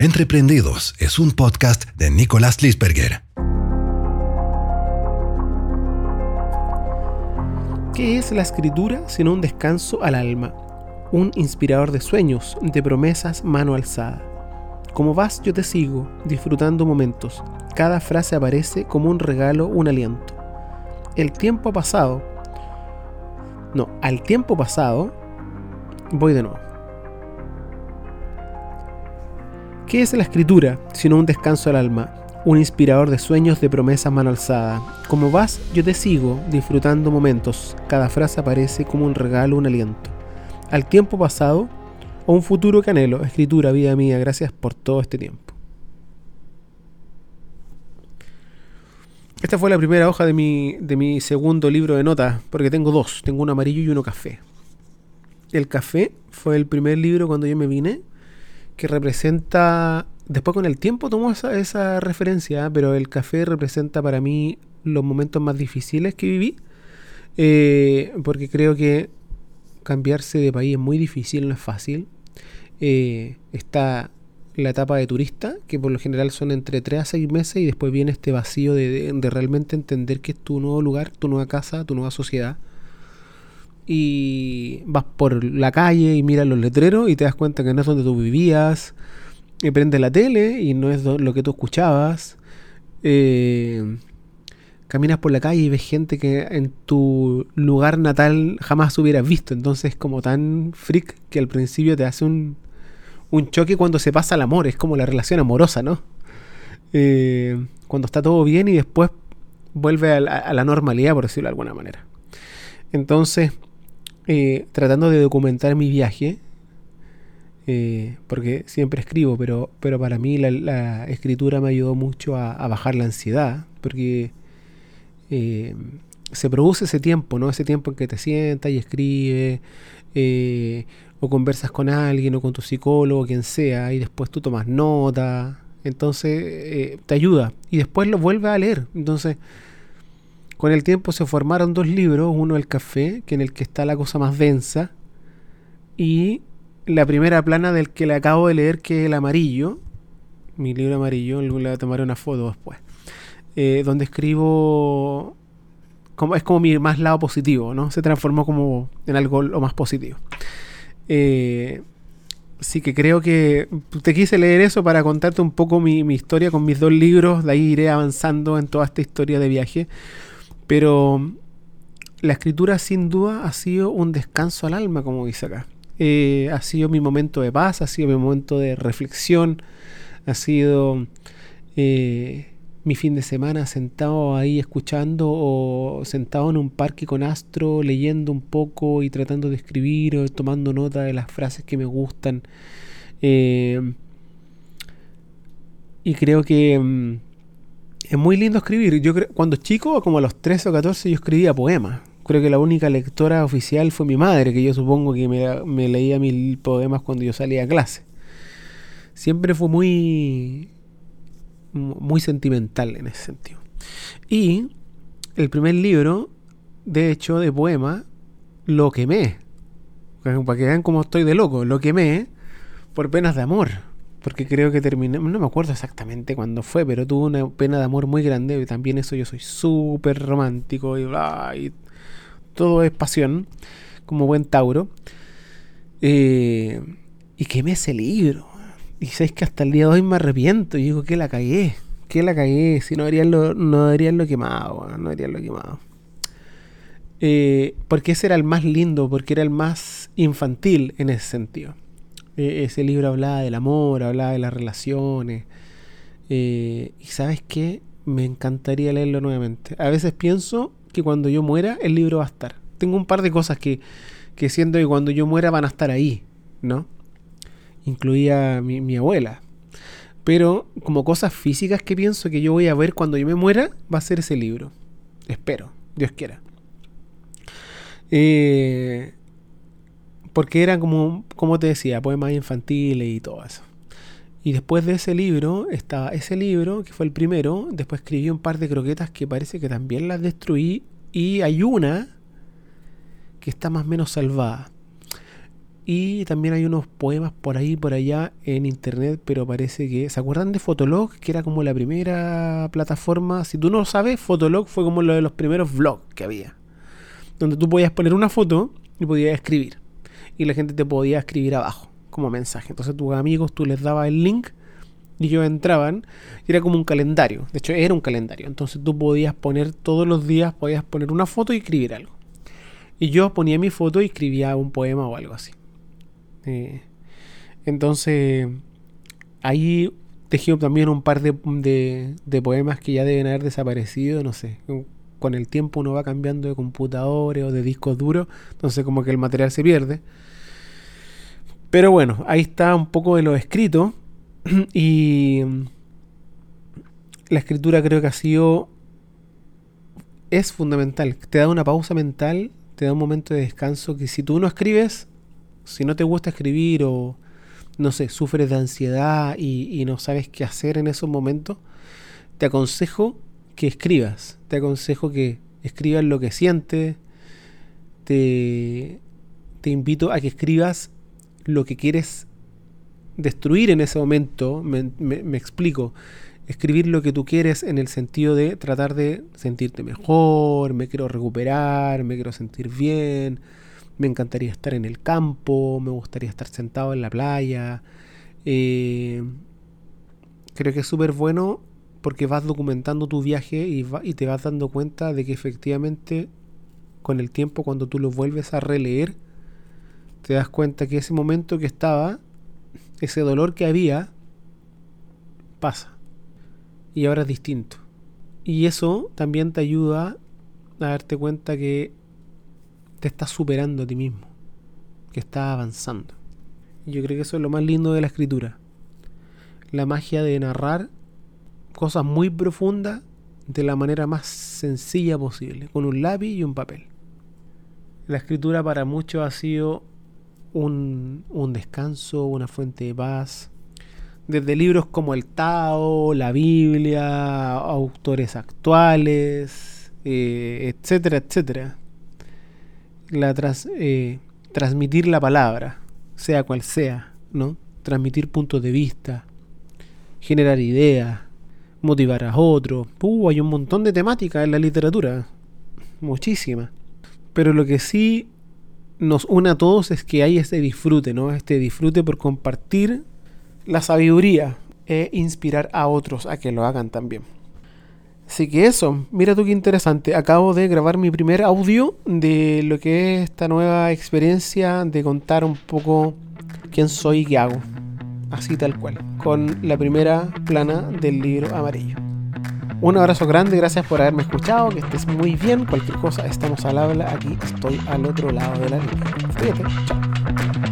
Entreprendidos es un podcast de Nicolás Lisberger. ¿Qué es la escritura sino un descanso al alma? Un inspirador de sueños, de promesas mano alzada. Como vas yo te sigo, disfrutando momentos. Cada frase aparece como un regalo, un aliento. El tiempo pasado. No, al tiempo pasado voy de nuevo. ¿Qué es la escritura sino un descanso al alma? Un inspirador de sueños de promesas mano alzada. Como vas, yo te sigo, disfrutando momentos. Cada frase aparece como un regalo, un aliento. Al tiempo pasado o un futuro que anhelo. Escritura, vida mía, gracias por todo este tiempo. Esta fue la primera hoja de mi, de mi segundo libro de notas, porque tengo dos, tengo uno amarillo y uno café. El café fue el primer libro cuando yo me vine que representa, después con el tiempo tomo esa, esa referencia, pero el café representa para mí los momentos más difíciles que viví, eh, porque creo que cambiarse de país es muy difícil, no es fácil. Eh, está la etapa de turista, que por lo general son entre 3 a 6 meses, y después viene este vacío de, de realmente entender que es tu nuevo lugar, tu nueva casa, tu nueva sociedad y vas por la calle y miras los letreros y te das cuenta que no es donde tú vivías. Y prendes la tele y no es lo que tú escuchabas. Eh, caminas por la calle y ves gente que en tu lugar natal jamás hubieras visto. Entonces es como tan freak que al principio te hace un, un choque cuando se pasa el amor. Es como la relación amorosa, ¿no? Eh, cuando está todo bien y después vuelve a la, a la normalidad, por decirlo de alguna manera. Entonces, eh, tratando de documentar mi viaje, eh, porque siempre escribo, pero, pero para mí la, escritura me ayudó mucho a, bajar la ansiedad, porque eh, se produce ese tiempo, ¿no? Ese tiempo en que te sientas y escribes, o conversas con alguien, o con tu psicólogo, quien sea, y después tú tomas nota, entonces te ayuda, y después lo vuelves a leer, entonces con el tiempo se formaron dos libros, uno el café, que en el que está la cosa más densa, y la primera plana del que le acabo de leer, que es el amarillo, mi libro amarillo, le tomaré una foto después, eh, donde escribo, como, es como mi más lado positivo, ¿no? Se transformó como en algo lo más positivo. Eh, sí que creo que te quise leer eso para contarte un poco mi, mi, historia con mis dos libros, de ahí iré avanzando en toda esta historia de viaje. Pero la escritura sin duda ha sido un descanso al alma, como dice acá. Eh, ha sido mi momento de paz, ha sido mi momento de reflexión, ha sido eh, mi fin de semana sentado ahí escuchando o sentado en un parque con Astro, leyendo un poco y tratando de escribir o tomando nota de las frases que me gustan. Eh, y creo que mm, es muy lindo escribir. Yo cuando chico, como a los 13 o 14, yo escribía poemas. Creo que la única lectora oficial fue mi madre, que yo supongo que me, leía mil poemas cuando yo salía a clase. Siempre fue muy, muy sentimental en ese sentido. Y el primer libro, de hecho, de poema, lo quemé. Para que vean cómo estoy de loco, lo quemé por penas de amor porque creo que terminé, no me acuerdo exactamente cuándo fue, pero tuvo una pena de amor muy grande, y también eso yo soy súper romántico y, bla, y todo es pasión, como buen Tauro. Eh, y quemé ese libro. Y sabéis que hasta el día de hoy me arrepiento. Y digo que la cagué. Que la cagué. Si no deberían lo, no deberían lo quemado. No deberían lo quemado. Eh, porque ese era el más lindo. Porque era el más infantil en ese sentido. E-, ese libro hablaba del amor, hablaba de las relaciones. Eh, y sabes qué, me encantaría leerlo nuevamente. A veces pienso que cuando yo muera, el libro va a estar. Tengo un par de cosas que, que siento que cuando yo muera van a estar ahí, ¿no? Incluía mi, mi abuela. Pero como cosas físicas que pienso que yo voy a ver cuando yo me muera, va a ser ese libro. Espero, Dios quiera. Eh, porque eran como, como te decía, poemas infantiles y todo eso. Y después de ese libro, estaba ese libro, que fue el primero, después escribí un par de croquetas que parece que también las destruí, y hay una que está más o menos salvada. Y también hay unos poemas por ahí, por allá en internet, pero parece que... ¿Se acuerdan de Fotolog? Que era como la primera plataforma. Si tú no lo sabes, Fotolog fue como lo de los primeros vlogs que había. Donde tú podías poner una foto y podías escribir. Y la gente te podía escribir abajo como mensaje. Entonces tus amigos tú les dabas el link y ellos entraban y era como un calendario. De hecho, era un calendario. Entonces tú podías poner todos los días, podías poner una foto y escribir algo. Y yo ponía mi foto y escribía un poema o algo así. Eh, entonces, ahí tejí también un par de, de, poemas que ya deben haber desaparecido, no sé. Con el tiempo uno va cambiando de computadores o de discos duros, entonces como que el material se pierde. Pero bueno, ahí está un poco de lo escrito. y la escritura creo que ha sido... Es fundamental. Te da una pausa mental, te da un momento de descanso que si tú no escribes, si no te gusta escribir o, no sé, sufres de ansiedad y, no sabes qué hacer en esos momentos, te aconsejo que escribas. Te aconsejo que escribas lo que sientes. Te, te invito a que escribas lo que quieres destruir en ese momento. Me, me, explico. Escribir lo que tú quieres en el sentido de tratar de sentirte mejor, me quiero recuperar, me quiero sentir bien, me encantaría estar en el campo, me gustaría estar sentado en la playa. Eh, creo que es súper bueno porque vas documentando tu viaje y, y, te vas dando cuenta de que efectivamente con el tiempo cuando tú lo vuelves a releer, te das cuenta que ese momento que estaba, ese dolor que había, pasa. Y ahora es distinto. Y eso también te ayuda a darte cuenta que te estás superando a ti mismo, que estás avanzando. Y yo creo que eso es lo más lindo de la escritura. La magia de narrar cosas muy profundas de la manera más sencilla posible, con un lápiz y un papel. La escritura para muchos ha sido un, descanso, una fuente de paz. Desde libros como el Tao, la Biblia, autores actuales, eh, etcétera, etcétera la eh, transmitir la palabra, sea cual sea, ¿no? Transmitir puntos de vista, generar ideas, motivar a otros. Uh, hay un montón de temáticas en la literatura, muchísimas. Pero lo que sí nos une a todos es que hay este disfrute, ¿no? Este disfrute por compartir la sabiduría e inspirar a otros a que lo hagan también. Así que eso, mira tú qué interesante. Acabo de grabar mi primer audio de lo que es esta nueva experiencia de contar un poco quién soy y qué hago. Así tal cual, con la primera plana del libro amarillo. Un abrazo grande, gracias por haberme escuchado, que estés muy bien. Cualquier cosa, estamos al habla, aquí estoy al otro lado de la línea. Fíjate.